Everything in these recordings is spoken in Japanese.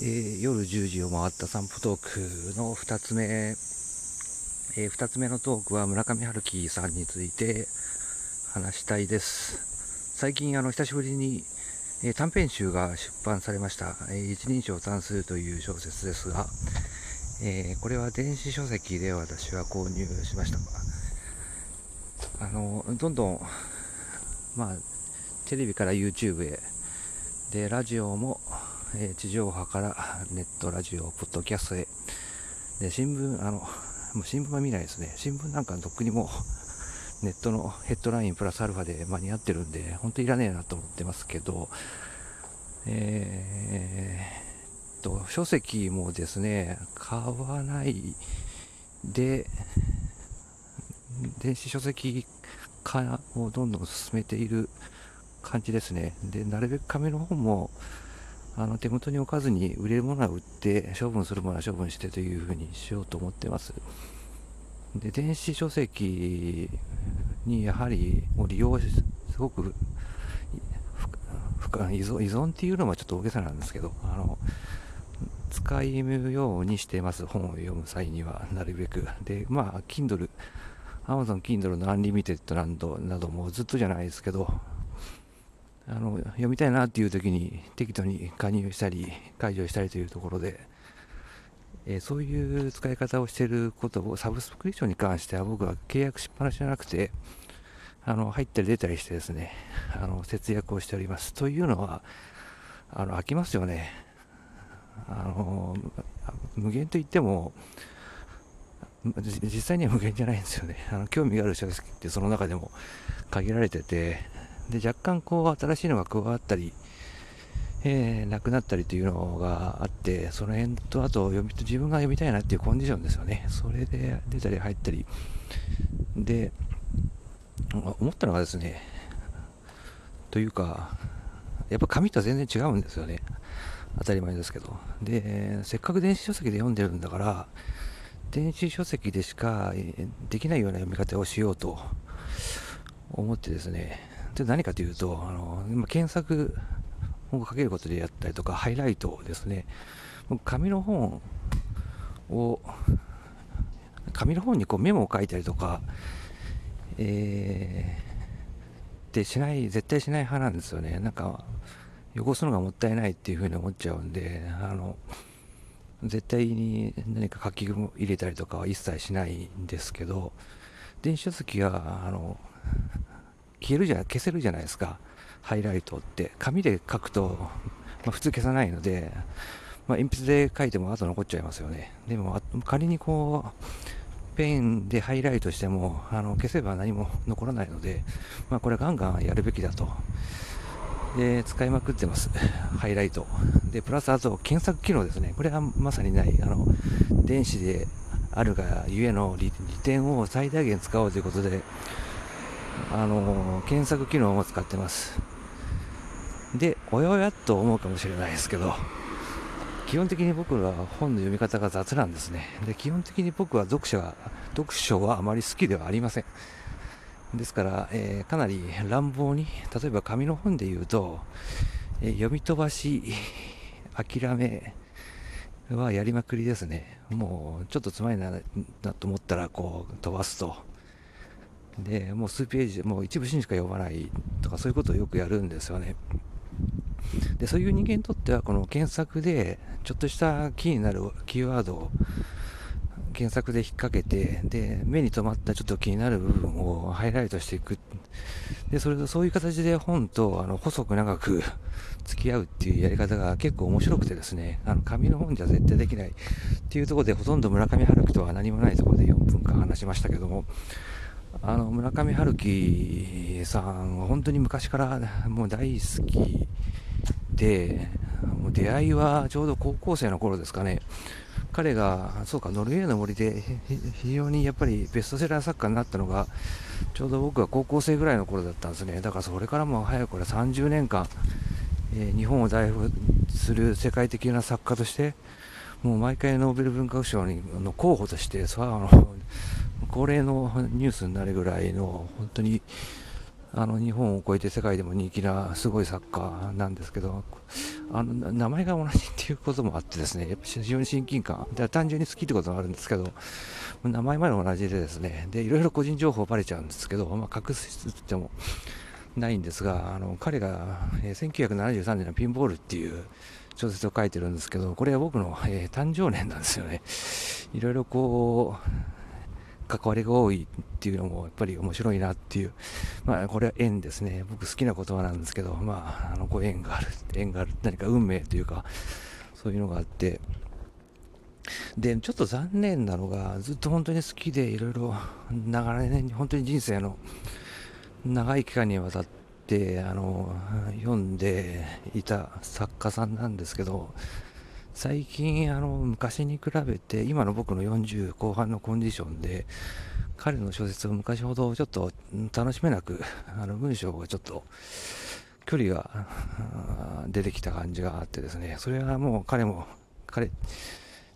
えー、夜10時を回った散歩トークの2つ目、えー、2つ目のトークは村上春樹さんについて話したいです。最近あの久しぶりに、えー、短編集が出版されました、え一人称算数という小説ですが、えこれは電子書籍で私は購入しました。あのどんどんまあテレビから YouTube へ。でラジオもえー、地上波からネット、ラジオ、ポッドキャストへ、で新聞、あの、もう新聞は見ないですね。新聞なんかとっくにもう、ネットのヘッドラインプラスアルファで間に合ってるんで、本当いらねえなと思ってますけど、えー、と、書籍もですね、買わないで、電子書籍化をどんどん進めている感じですね。で、なるべく紙の本も、あの手元に置かずに売れるものは売って処分するものは処分してというふうにしようと思ってます。で電子書籍にやはりもう利用すごく依存依存っていうのはちょっと大げさなんですけどあの使いむようにしてます。本を読む際にはなるべく。でまあ Kindle Amazon Kindle のアンリミテッドなどなどもずっとじゃないですけどあの読みたいなっていう時に適度に加入したり解除したりというところで、えー、そういう使い方をしていることをサブスクリプションに関しては僕は契約しっぱなしじゃなくてあの入ったり出たりしてですねあの節約をしております。というのはあの飽きますよね。あの無限といっても実際には無限じゃないんですよね。あの興味がある人ってその中でも限られててで若干こう新しいのが加わったり、えー、なくなったりというのがあってその辺とあと読み自分が読みたいなっていうコンディションですよね。それで出たり入ったり。で思ったのがですねというかやっぱ紙とは全然違うんですよね。当たり前ですけど。でせっかく電子書籍で読んでるんだから電子書籍でしかできないような読み方をしようと思ってですねで何かというと、あの今検索をかけることでやったりとか、ハイライトですね、紙の本を、紙の本にこうメモを書いたりとか、えー、でしない、絶対しない派なんですよね。なんか、汚すのがもったいないっていうふうに思っちゃうんで、あの、絶対に何か書き入れたりとかは一切しないんですけど、電子書籍は、あの、消えるじゃ消せるじゃないですか。ハイライトって。紙で書くと、まあ、普通消さないので、まあ、鉛筆で書いても後残っちゃいますよね。でも仮にこうペンでハイライトしてもあの消せば何も残らないので、まあ、これガンガンやるべきだと。で使いまくってます。ハイライト。でプラスあと検索機能ですね。これはまさにない。あの電子であるがゆえの利点を最大限使おうということであの検索機能も使ってます。でおやおやと思うかもしれないですけど基本的に僕は本の読み方が雑なんですね。で基本的に僕は読者は読書はあまり好きではありません。ですから、えー、かなり乱暴に例えば紙の本で言うと、えー、読み飛ばし諦めはやりまくりですね。もうちょっとつまりななと思ったらこう飛ばすと。でもう数ページでもう一部シーンしか読まないとかそういうことをよくやるんですよね。でそういう人間にとってはこの検索でちょっとしたキーになるキーワードを検索で引っ掛けてで目に留まったちょっと気になる部分をハイライトしていく。でそれとそういう形で本とあの細く長く 付き合うっていうやり方が結構面白くてですね。あの紙の本じゃ絶対できないっていうところでほとんど村上春樹とは何もないところで4分間話しましたけども。あの村上春樹さんは本当に昔からもう大好きでもう出会いはちょうど高校生の頃ですかね。彼がそうかノルウェーの森で非常にやっぱりベストセラー作家になったのがちょうど僕が高校生ぐらいの頃だったんですね。だからそれからも早くこれ30年間、えー、日本を代表する世界的な作家としてもう毎回ノーベル文学賞にの候補としてそあの恒例のニュースになるぐらいの本当にあの日本を超えて世界でも人気なすごい作家なんですけどあの名前が同じっていうこともあってですね、やっぱ非常に親近感、で単純に好きってこともあるんですけど、名前まで同じでですね、でいろいろ個人情報バレちゃうんですけど、まあ、隠してもないんですが、あの彼が、えー、1973年のピンボールっていう小説を書いてるんですけど、これは僕の、えー、誕生年なんですよね。いろいろこう、関わりが多いっていうのもやっぱり面白いなっていう、まあこれは縁ですね。僕好きな言葉なんですけど、まあ、あの、ご縁がある、縁がある、何か運命というか、そういうのがあって、で、ちょっと残念なのが、ずっと本当に好きで、いろいろ長年、本当に人生の長い期間にわたって、あの、読んでいた作家さんなんですけど、最近あの昔に比べて今の僕の40後半のコンディションで彼の小説を昔ほどちょっと楽しめなく あの文章がちょっと距離が出てきた感じがあってですね。それはもう彼も彼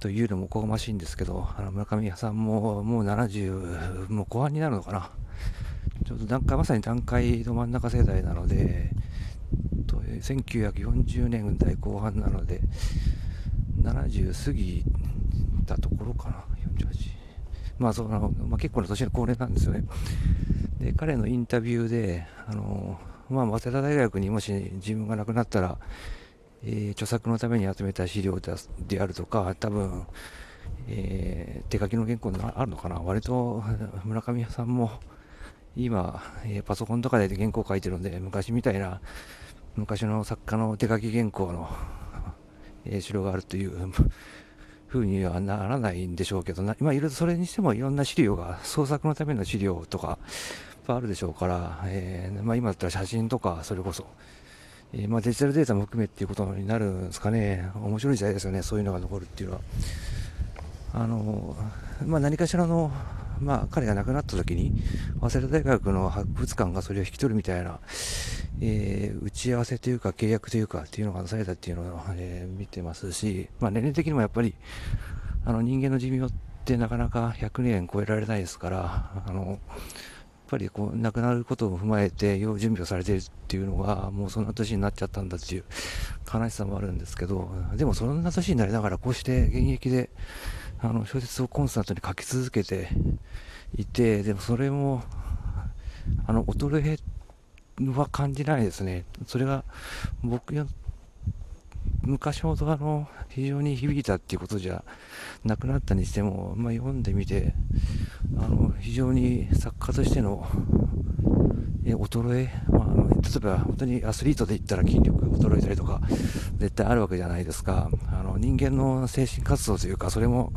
というのもおこがましいんですけどあの村上さんももう70もう後半になるのかな。ちょっと段階まさに段階の真ん中世代なので1940年代後半なので70過ぎたところかな、48。まあその、まあ、結構な年の高齢なんですよね。で、彼のインタビューで、あの、まあ、早稲田大学にもし自分が亡くなったら、えー、著作のために集めた資料であるとか、多分、えー、手書きの原稿があるのかな、割と村上さんも今、えー、パソコンとかで原稿書いてるんで、昔みたいな、昔の作家の手書き原稿のえ城があるというふうにはならないんでしょうけど、まあ、いろいろそれにしてもいろんな資料が、創作のための資料とか、あるでしょうから、えー、まあ、今だったら写真とか、それこそ、えー、まあ、デジタルデータも含めっていうことになるんですかね、面白い時代ですよね、そういうのが残るっていうのは。あのまあ、何かしらのまあ、彼が亡くなった時に、早稲田大学の博物館がそれを引き取るみたいな、えー、打ち合わせというか契約というかっていうのがなされたっていうのを、えー、見てますし、まあ、年齢的にもやっぱり、あの人間の寿命ってなかなか100年超えられないですから、あの、やっぱりこう亡くなることを踏まえて要準備をされているっていうのがもうそんな年になっちゃったんだっていう悲しさもあるんですけどでもそんな年になりながらこうして現役であの小説をコンスタントに書き続けていて、でもそれも、あの、衰えは感じないですね。それが僕や、昔ほどあの、非常に響いたっていうことじゃなくなったにしても、まあ、読んでみて、あの、非常に作家としての、え衰え、まあ、あの例えば本当にアスリートで言ったら筋力が衰えたりとか絶対あるわけじゃないですか人間の精神活動というかそれも、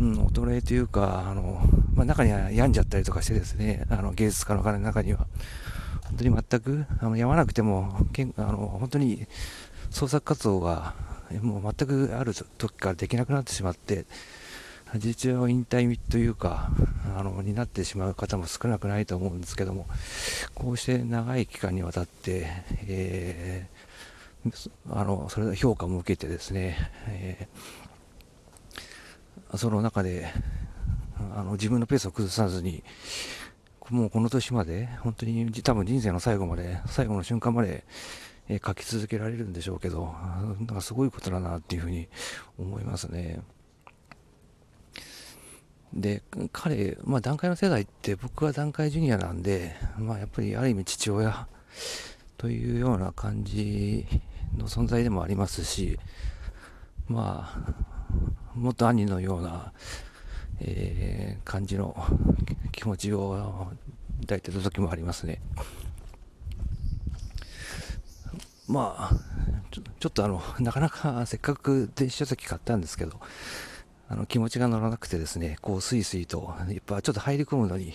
うん、衰えというかあの、まあ、中には病んじゃったりとかしてですねあの芸術家の方の中には。本当に全くあの病まなくてもけんあの本当に創作活動がもう全くある時からできなくなってしまって実上引退というか、あの、になってしまう方も少なくないと思うんですけども、こうして長い期間にわたって、えー、あの、それで評価も受けてですね、えー、その中で、あの、自分のペースを崩さずに、もうこの年まで、本当に多分人生の最後まで、最後の瞬間まで、えー、書き続けられるんでしょうけど、なんかすごいことだなっていうふうに思いますね。で、彼、まあ、段階の世代って僕は段階ジュニアなんで、まあ、やっぱりある意味父親というような感じの存在でもありますし、まあ、もっと兄のような、えー、感じの気持ちを抱いてた時もありますね。まあ、ちょちょっとあの、なかなかせっかく電子書籍買ったんですけど、あの気持ちが乗らなくてですね、こうスイスイと、やっぱちょっと入り込むのに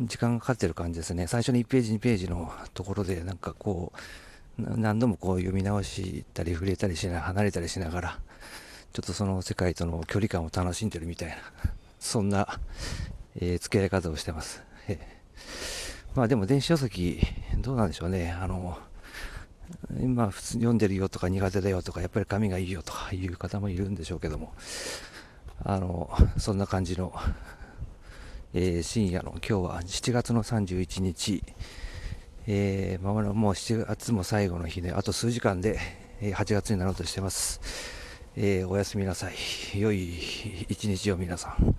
時間がかかってる感じですね。最初の1ページ、2ページのところで、なんかこう、何度もこう読み直したり触れたりしながら、離れたりしながら、ちょっとその世界との距離感を楽しんでるみたいな、そんな、えー、付き合い方をしてます。え、まあでも電子書籍、どうなんでしょうね。あの、今普通に読んでるよとか苦手だよとか、やっぱり紙がいいよとかいう方もいるんでしょうけども、あの、そんな感じの、えー、深夜の今日は7月の31日、えー、まもなくもう7月も最後の日で、あと数時間で、え8月になろうとしてます。えーおやすみなさい。良い一日を皆さん。